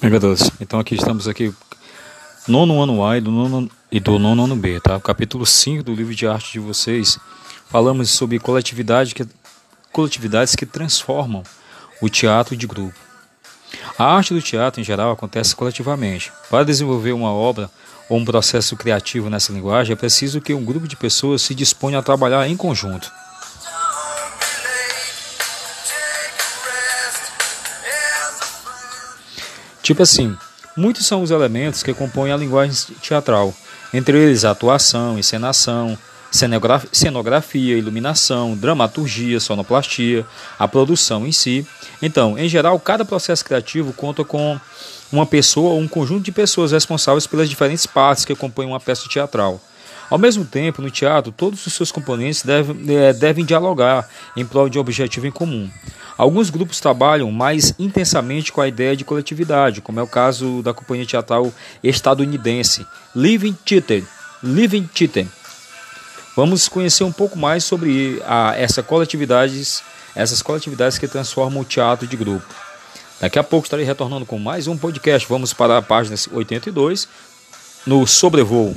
Bem, garotos, então aqui estamos aqui nono ano A e do nono, e do nono ano B, tá? Capítulo 5 do livro de arte de vocês. Falamos sobre coletividade que, coletividades que transformam o teatro de grupo. A arte do teatro, em geral, acontece coletivamente. Para desenvolver uma obra ou um processo criativo nessa linguagem, é preciso que um grupo de pessoas se disponha a trabalhar em conjunto. Tipo assim, muitos são os elementos que compõem a linguagem teatral, entre eles a atuação, encenação, cenografia, iluminação, dramaturgia, sonoplastia, a produção em si. Então, em geral, cada processo criativo conta com uma pessoa ou um conjunto de pessoas responsáveis pelas diferentes partes que compõem uma peça teatral. Ao mesmo tempo, no teatro, todos os seus componentes devem, é, devem dialogar em prol de um objetivo em comum. Alguns grupos trabalham mais intensamente com a ideia de coletividade, como é o caso da companhia teatral estadunidense Living Theater. Living Theater. Vamos conhecer um pouco mais sobre a, essa coletividades, essas coletividades que transformam o teatro de grupo. Daqui a pouco estarei retornando com mais um podcast. Vamos para a página 82 no sobrevoo.